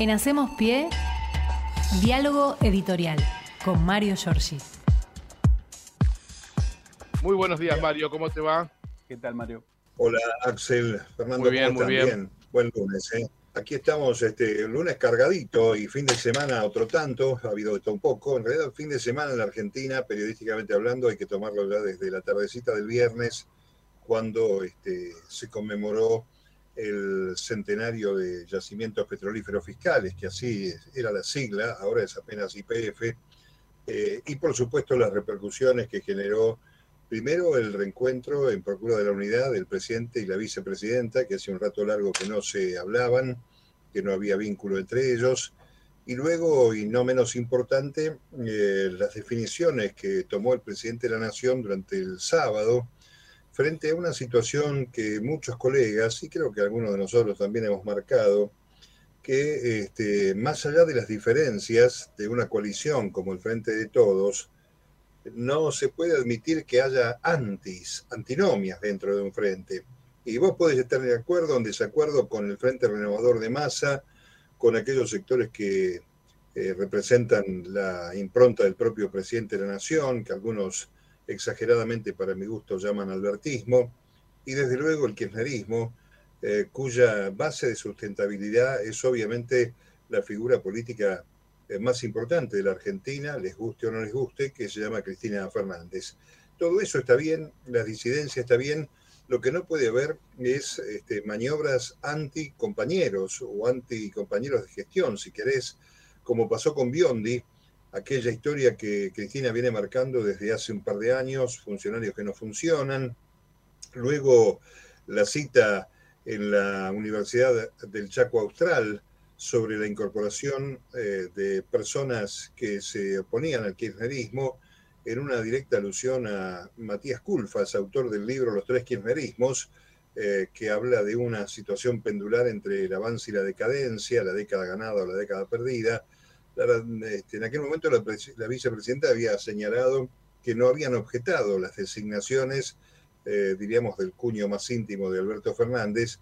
En Hacemos Pie, diálogo editorial con Mario Giorgi. Muy buenos días, Mario. ¿Cómo te va? ¿Qué tal, Mario? Hola, Axel. Fernando, muy bien, muy bien. Buen lunes, ¿eh? Aquí estamos, este, lunes cargadito y fin de semana otro tanto, ha habido esto un poco. En realidad, fin de semana en la Argentina, periodísticamente hablando, hay que tomarlo ya desde la tardecita del viernes, cuando este, se conmemoró el centenario de yacimientos petrolíferos fiscales, que así era la sigla, ahora es apenas IPF, eh, y por supuesto las repercusiones que generó primero el reencuentro en Procura de la Unidad del presidente y la vicepresidenta, que hace un rato largo que no se hablaban, que no había vínculo entre ellos, y luego, y no menos importante, eh, las definiciones que tomó el presidente de la Nación durante el sábado, frente a una situación que muchos colegas, y creo que algunos de nosotros también hemos marcado, que este, más allá de las diferencias de una coalición como el Frente de Todos, no se puede admitir que haya antis, antinomias dentro de un frente. Y vos podés estar de acuerdo o en desacuerdo con el Frente Renovador de Masa, con aquellos sectores que eh, representan la impronta del propio presidente de la Nación, que algunos exageradamente para mi gusto llaman albertismo, y desde luego el kirchnerismo, eh, cuya base de sustentabilidad es obviamente la figura política eh, más importante de la Argentina, les guste o no les guste, que se llama Cristina Fernández. Todo eso está bien, la disidencia está bien, lo que no puede haber es este, maniobras anti-compañeros o anti-compañeros de gestión, si querés, como pasó con Biondi, aquella historia que Cristina viene marcando desde hace un par de años, funcionarios que no funcionan. Luego la cita en la Universidad del Chaco Austral sobre la incorporación eh, de personas que se oponían al kirchnerismo en una directa alusión a Matías Culfas, autor del libro Los tres kirchnerismos, eh, que habla de una situación pendular entre el avance y la decadencia, la década ganada o la década perdida, este, en aquel momento la, vicepresidenta había señalado que no habían objetado las designaciones, eh, diríamos, del cuño más íntimo de Alberto Fernández,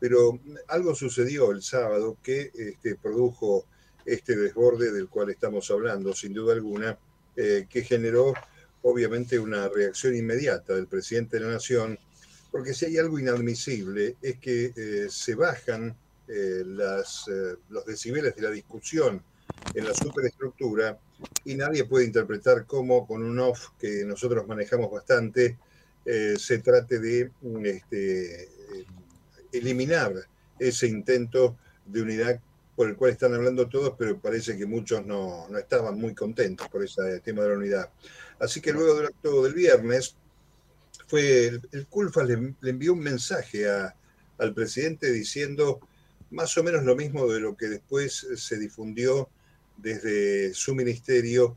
pero algo sucedió el sábado que este, produjo este desborde del cual estamos hablando, sin duda alguna, eh, que generó obviamente una reacción inmediata del presidente de la Nación, porque si hay algo inadmisible es que eh, se bajan las, los decibeles de la discusión en la superestructura y nadie puede interpretar cómo con un off que nosotros manejamos bastante eh, se trate de este, eliminar ese intento de unidad por el cual están hablando todos, pero parece que muchos no, estaban muy contentos por ese tema de la unidad. Así que luego del acto del viernes, fue el, el le, envió un mensaje al presidente diciendo más o menos lo mismo de lo que después se difundió desde su ministerio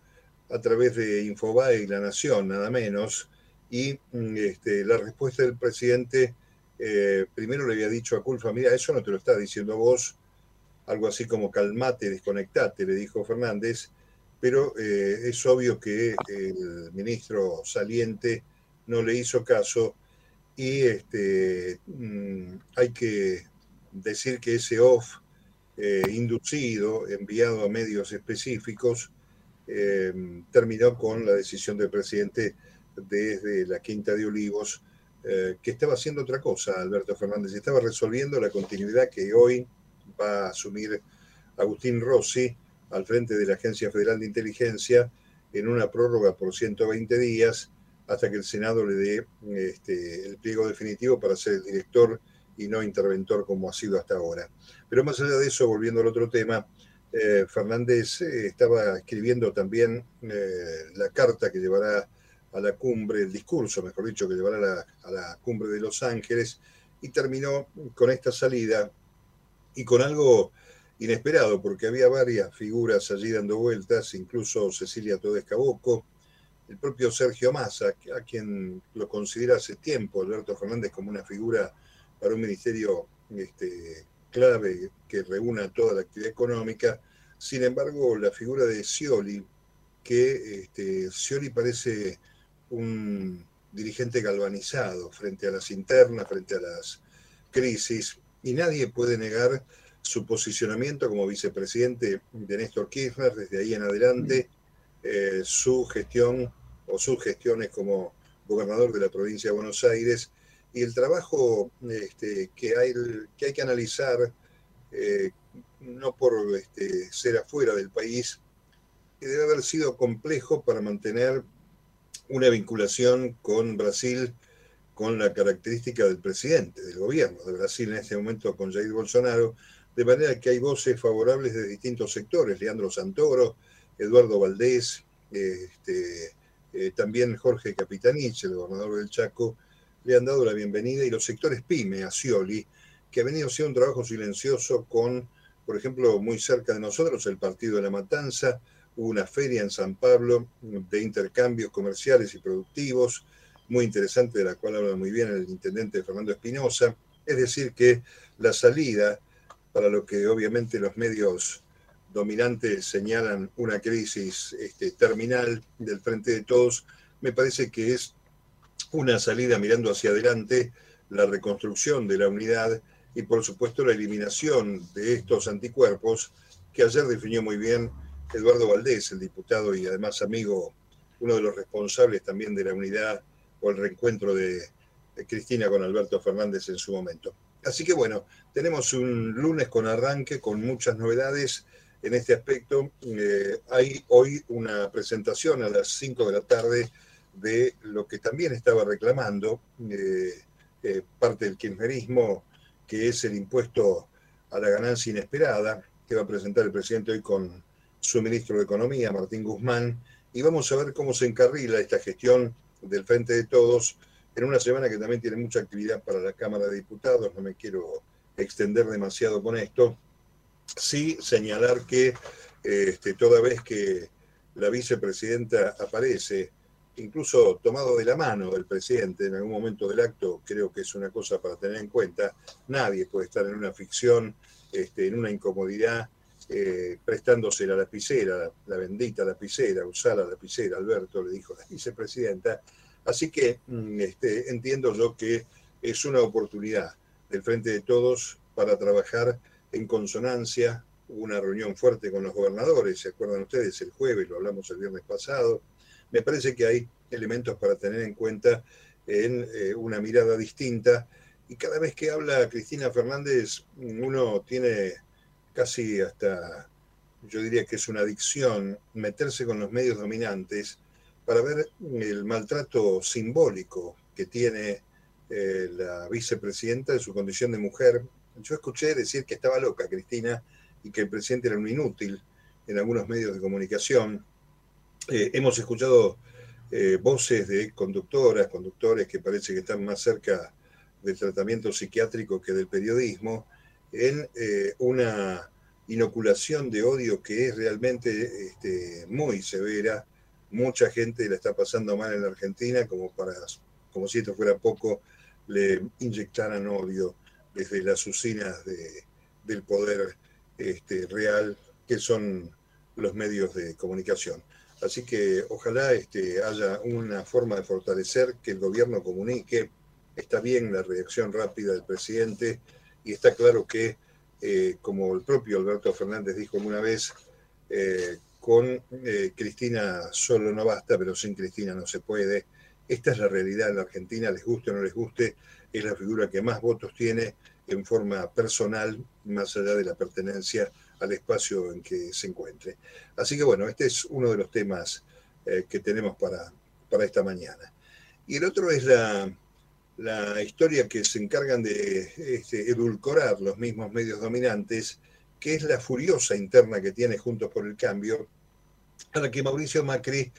a través de Infobae y La Nación, nada menos, y mm, este, la respuesta del presidente eh, primero le había dicho a Culfa, mira, eso no te lo está diciendo vos, algo así como calmate, desconectate, le dijo Fernández, pero eh, es obvio que el ministro saliente no le hizo caso y este, mm, hay que decir que ese off eh, inducido, enviado a medios específicos, eh, terminó con la decisión del presidente desde la Quinta de Olivos, eh, que estaba haciendo otra cosa, Alberto Fernández, estaba resolviendo la continuidad que hoy va a asumir Agustín Rossi al frente de la Agencia Federal de Inteligencia en una prórroga por 120 días hasta que el Senado le dé este, el pliego definitivo para ser el director y no interventor como ha sido hasta ahora. Pero más allá de eso, volviendo al otro tema, eh, Fernández eh, estaba escribiendo también eh, la carta que llevará a la cumbre, el discurso, mejor dicho, que llevará a la, cumbre de Los Ángeles, y terminó con esta salida y con algo inesperado, porque había varias figuras allí dando vueltas, incluso Cecilia Todesca Boco, el propio Sergio Massa, a quien lo considera hace tiempo Alberto Fernández como una figura para un ministerio este, clave que reúna toda la actividad económica. Sin embargo, la figura de Scioli, que este, Scioli parece un dirigente galvanizado frente a las internas, frente a las crisis, y nadie puede negar su posicionamiento como vicepresidente de Néstor Kirchner desde ahí en adelante, eh, su gestión o sus gestiones como gobernador de la provincia de Buenos Aires y el trabajo este, que, hay, que hay que analizar, eh, no por este, ser afuera del país, que debe haber sido complejo para mantener una vinculación con Brasil con la característica del presidente, del gobierno de Brasil en este momento con Jair Bolsonaro, de manera que hay voces favorables de distintos sectores, Leandro Santoro, Eduardo Valdés, este, eh, también Jorge Capitanich, el gobernador del Chaco, le han dado la bienvenida y los sectores PYME a Scioli, que ha venido haciendo un trabajo silencioso con, por ejemplo, muy cerca de nosotros, el Partido de la Matanza, hubo una feria en San Pablo de intercambios comerciales y productivos, muy interesante, de la cual habla muy bien el intendente Fernando Espinosa. Es decir, que la salida, para lo que obviamente los medios dominantes señalan una crisis este, terminal del frente de todos, me parece que es una salida mirando hacia adelante, la reconstrucción de la unidad y por supuesto la eliminación de estos anticuerpos que ayer definió muy bien Eduardo Valdés, el diputado y además amigo, uno de los responsables también de la unidad o el reencuentro de, Cristina con Alberto Fernández en su momento. Así que bueno, tenemos un lunes con arranque, con muchas novedades en este aspecto. Eh, hay hoy una presentación a las 5 de la tarde de lo que también estaba reclamando eh, eh, parte del kirchnerismo, que es el impuesto a la ganancia inesperada, que va a presentar el presidente hoy con su ministro de Economía, Martín Guzmán, y vamos a ver cómo se encarrila esta gestión del Frente de Todos en una semana que también tiene mucha actividad para la Cámara de Diputados, no me quiero extender demasiado con esto, sí señalar que este, toda vez que la vicepresidenta aparece, incluso tomado de la mano del presidente en algún momento del acto, creo que es una cosa para tener en cuenta, nadie puede estar en una ficción, este, en una incomodidad, eh, prestándose la lapicera, la, bendita lapicera, usar la lapicera, Alberto le dijo la vicepresidenta. Así que mm, este, entiendo yo que es una oportunidad del Frente de Todos para trabajar en consonancia. Hubo una reunión fuerte con los gobernadores, ¿se acuerdan ustedes? El jueves, lo hablamos el viernes pasado. Me parece que hay elementos para tener en cuenta en eh, una mirada distinta. Y cada vez que habla Cristina Fernández, uno tiene casi hasta, yo diría que es una adicción, meterse con los medios dominantes para ver el maltrato simbólico que tiene eh, la vicepresidenta de su condición de mujer. Yo escuché decir que estaba loca Cristina y que el presidente era un inútil en algunos medios de comunicación. Eh, hemos escuchado eh, voces de conductoras, conductores que parece que están más cerca del tratamiento psiquiátrico que del periodismo, en eh, una inoculación de odio que es realmente este, muy severa. Mucha gente la está pasando mal en la Argentina, como, para, como si esto fuera poco, le inyectaran odio desde las usinas del poder este, real, que son los medios de comunicación. Así que ojalá este, haya una forma de fortalecer que el gobierno comunique. Está bien la reacción rápida del presidente, y está claro que, eh, como el propio Alberto Fernández dijo una vez, eh, con eh, Cristina solo no basta, pero sin Cristina no se puede. Esta es la realidad en la Argentina, les guste o no les guste, es la figura que más votos tiene en forma personal, más allá de la pertenencia al espacio en que se encuentre. Así que bueno, este es uno de los temas que tenemos para, para esta mañana. Y el otro es la, la historia que se encargan de este, edulcorar los mismos medios dominantes, que es la furiosa interna que tiene Juntos por el Cambio, a la que Mauricio Macri,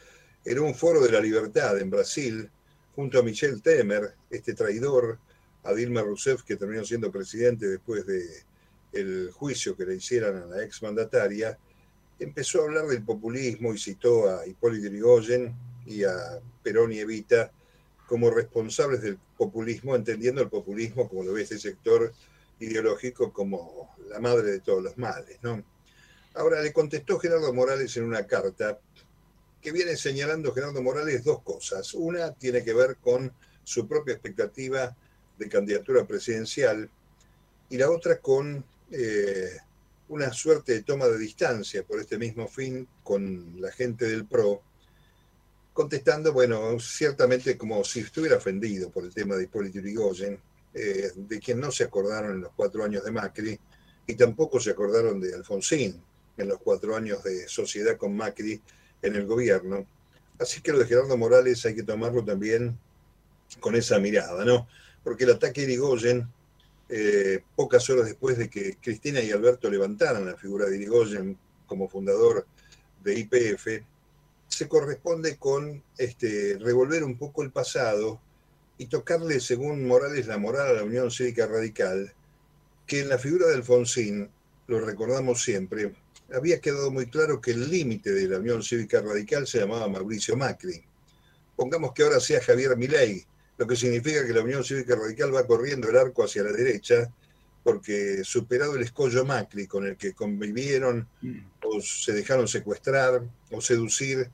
en un foro de la libertad en Brasil, junto a Michel Temer, este traidor, a Dilma Rousseff, que terminó siendo presidente después del juicio que le hicieran a la exmandataria, empezó a hablar del populismo y citó a Hipólito Yrigoyen y a Perón y Evita como responsables del populismo, entendiendo el populismo, como lo ve este sector ideológico, como la madre de todos los males. ¿no? Ahora le contestó Gerardo Morales en una carta que viene señalando Gerardo Morales dos cosas. Una tiene que ver con su propia expectativa de candidatura presidencial y la otra con eh, una suerte de toma de distancia por este mismo fin con la gente del PRO, contestando, bueno, ciertamente como si estuviera ofendido por el tema de Hipólito Yrigoyen, eh, de quien no se acordaron en los cuatro años de Macri, y tampoco se acordaron de Alfonsín en los cuatro años de sociedad con Macri en el gobierno. Así que lo de Gerardo Morales hay que tomarlo también con esa mirada, ¿no? Porque el ataque de Irigoyen eh, pocas horas después de que Cristina y Alberto levantaran la figura de Irigoyen como fundador de IPF, se corresponde con este, revolver un poco el pasado y tocarle, según Morales, la moral a la Unión Cívica Radical, que en la figura de Alfonsín, lo recordamos siempre, había quedado muy claro que el límite de la Unión Cívica Radical se llamaba Mauricio Macri. Pongamos que ahora sea Javier Milei, lo que significa que la Unión Cívica Radical va corriendo el arco hacia la derecha, porque superado el escollo Macri con el que convivieron o se dejaron secuestrar o seducir,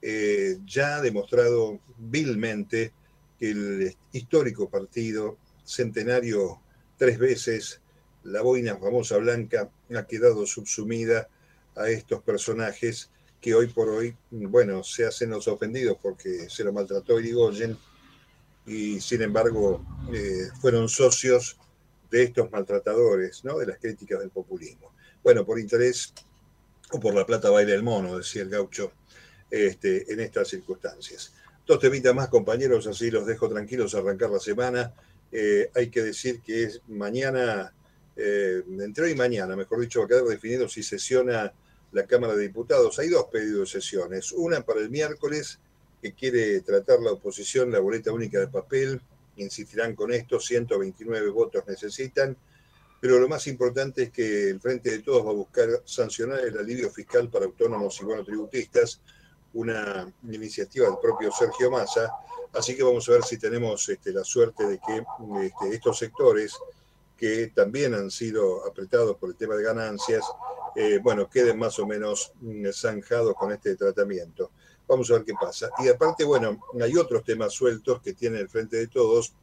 eh, ya ha demostrado vilmente que el histórico partido, centenario tres veces, la boina famosa blanca, ha quedado subsumida a estos personajes que hoy por hoy, bueno, se hacen los ofendidos porque se lo maltrató Irigoyen y sin embargo eh, fueron socios de estos maltratadores, ¿no? de las críticas del populismo. Bueno, por interés o por la plata baila el mono, decía el gaucho, este, en estas circunstancias. Dos temitas más, compañeros, así los dejo tranquilos a arrancar la semana. Eh, hay que decir que es mañana, eh, entre hoy y mañana, mejor dicho, va a quedar definido si sesiona la Cámara de Diputados. Hay dos pedidos de sesiones, una para el miércoles que quiere tratar la oposición la boleta única de papel, insistirán con esto, 129 votos necesitan, pero lo más importante es que el Frente de Todos va a buscar sancionar el alivio fiscal para autónomos y monotributistas, una iniciativa del propio Sergio Massa, así que vamos a ver si tenemos este, la suerte de que este, estos sectores que también han sido apretados por el tema de ganancias, eh, bueno, queden más o menos mm, zanjados con este tratamiento. Vamos a ver qué pasa. Y aparte, bueno, hay otros temas sueltos que tiene el Frente de Todos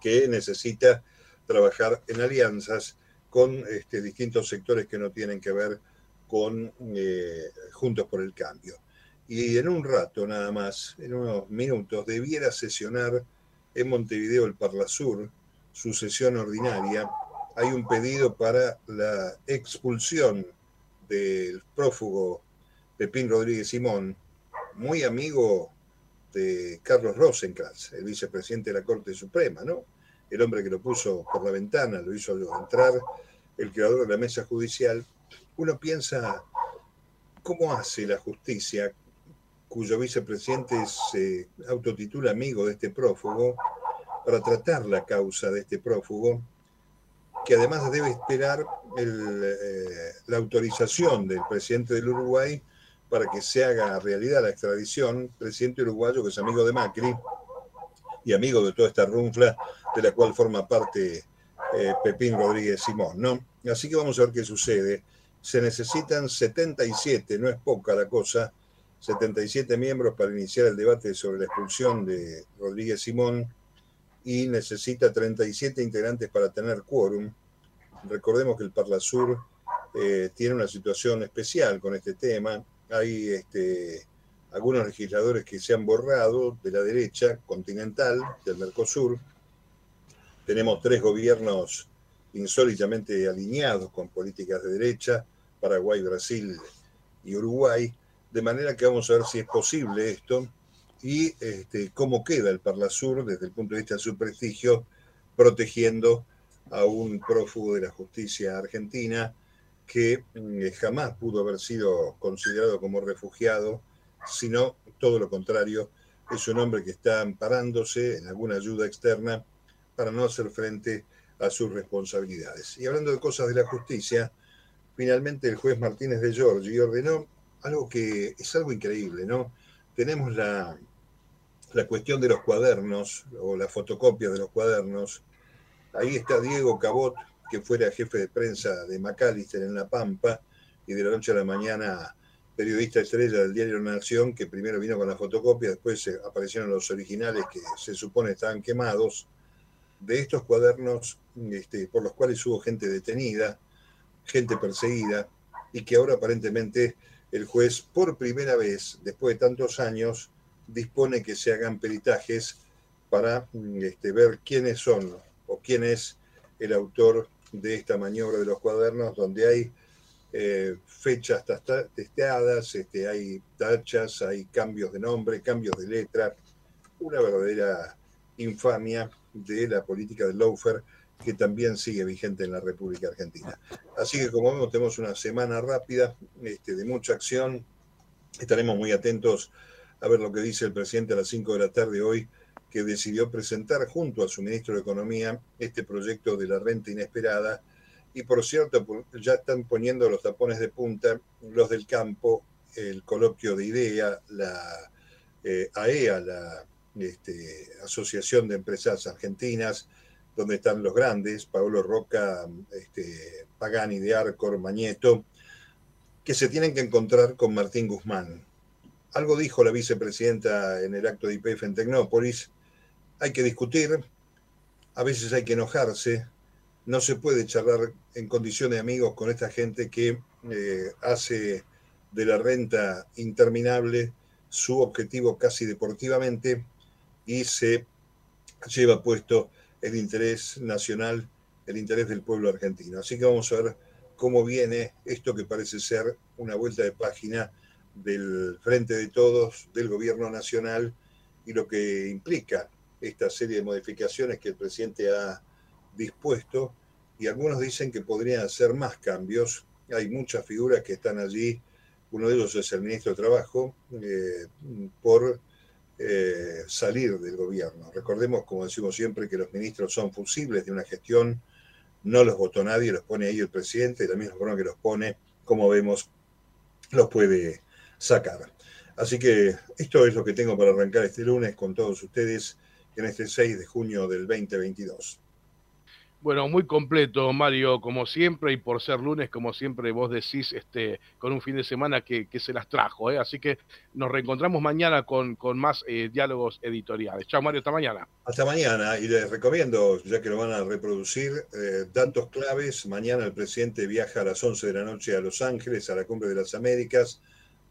que necesita trabajar en alianzas con este, distintos sectores que no tienen que ver con eh, Juntos por el Cambio. Y en un rato nada más, en unos minutos, debiera sesionar en Montevideo el Parlasur, su sesión ordinaria. Hay un pedido para la expulsión del prófugo Pepín Rodríguez Simón, muy amigo de Carlos Rosenkrantz, el vicepresidente de la Corte Suprema, ¿no? El hombre que lo puso por la ventana, lo hizo entrar, el creador de la mesa judicial. Uno piensa, ¿cómo hace la justicia, cuyo vicepresidente se autotitula amigo de este prófugo, para tratar la causa de este prófugo, que además debe esperar eh, la autorización del presidente del Uruguay para que se haga realidad la extradición, presidente uruguayo que es amigo de Macri y amigo de toda esta runfla de la cual forma parte eh, Pepín Rodríguez Simón, ¿no? Así que vamos a ver qué sucede. Se necesitan 77, no es poca la cosa, 77 miembros para iniciar el debate sobre la expulsión de Rodríguez Simón y necesita 37 integrantes para tener quórum. Recordemos que el Parlasur eh, tiene una situación especial con este tema hay este, algunos legisladores que se han borrado de la derecha continental, del Mercosur. Tenemos tres gobiernos insólitamente alineados con políticas de derecha, Paraguay, Brasil y Uruguay, de manera que vamos a ver si es posible esto y este, cómo queda el Parlasur desde el punto de vista de su prestigio, protegiendo a un prófugo de la justicia argentina que mm, jamás pudo haber sido considerado como refugiado, sino todo lo contrario, es un hombre que está amparándose en alguna ayuda externa para no hacer frente a sus responsabilidades. Y hablando de cosas de la justicia, finalmente el juez Martínez de Giorgi ordenó algo que es algo increíble, ¿no? Tenemos la, la cuestión de los cuadernos o la fotocopia de los cuadernos. Ahí está Diego Cabot, que fuera jefe de prensa de Macalister en La Pampa y de la noche a la mañana periodista estrella del diario Nación, que primero vino con la fotocopia, después aparecieron los originales que se supone estaban quemados, de estos cuadernos este, por los cuales hubo gente detenida, gente perseguida y que ahora aparentemente el juez por primera vez, después de tantos años, dispone que se hagan peritajes para este, ver quiénes son o quién es el autor de esta maniobra de los cuadernos, donde hay eh, fechas testeadas, este, hay tachas, hay cambios de nombre, cambios de letra, una verdadera infamia de la política del lawfare que también sigue vigente en la República Argentina. Así que como vemos, tenemos una semana rápida este, de mucha acción. Estaremos muy atentos a ver lo que dice el presidente a las 5 de la tarde hoy, que decidió presentar junto a su ministro de Economía este proyecto de la renta inesperada. Y por cierto, ya están poniendo los tapones de punta los del campo, el coloquio de IDEA, la AEA, eh, e la este, Asociación de Empresas Argentinas, donde están los grandes, Pablo Roca, este, Pagani de Arcor, Mañeto, que se tienen que encontrar con Martín Guzmán. Algo dijo la vicepresidenta en el acto de IPF en Tecnópolis, hay que discutir, a veces hay que enojarse, no se puede charlar en condición de amigos con esta gente que eh, hace de la renta interminable su objetivo casi deportivamente y se lleva puesto el interés nacional, el interés del pueblo argentino. Así que vamos a ver cómo viene esto que parece ser una vuelta de página del Frente de Todos, del Gobierno Nacional y lo que implica esta serie de modificaciones que el presidente ha dispuesto. Y algunos dicen que podrían hacer más cambios. Hay muchas figuras que están allí. Uno de ellos es el ministro de Trabajo, eh, por eh, salir del gobierno. Recordemos, como decimos siempre, que los ministros son fusibles de una gestión, no los votó nadie, los pone ahí el presidente, y la misma forma que los pone, como vemos, los puede sacar. Así que esto es lo que tengo para arrancar este lunes con todos ustedes en este 6 de junio del 2022. Bueno, muy completo, Mario, como siempre, y por ser lunes, como siempre vos decís, este, con un fin de semana que, se las trajo, ¿eh? así que nos reencontramos mañana con, con más eh, diálogos editoriales. Chao, Mario, hasta mañana. Hasta mañana, y les recomiendo, ya que lo van a reproducir, eh, datos claves. Mañana el presidente viaja a las 11 de la noche a Los Ángeles, a la Cumbre de las Américas.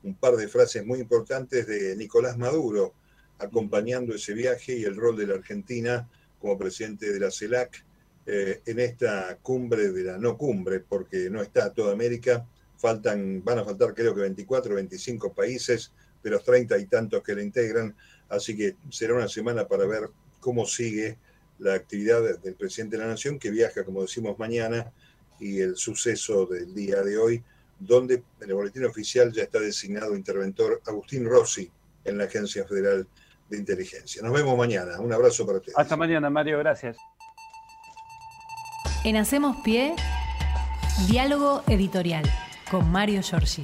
Un par de frases muy importantes de Nicolás Maduro, acompañando ese viaje y el rol de la Argentina como presidente de la CELAC eh, en esta cumbre de la no cumbre, porque no está toda América, faltan, van a faltar creo que 24 o 25 países de los 30 y tantos que la integran, así que será una semana para ver cómo sigue la actividad del presidente de la Nación, que viaja, como decimos, mañana, y el suceso del día de hoy, donde en el boletín oficial ya está designado interventor Agustín Rossi en la Agencia Federal de Inteligencia. Nos vemos mañana. Un abrazo para ustedes. Hasta mañana, Mario. Gracias. En Hacemos Pie, diálogo editorial con Mario Giorgi.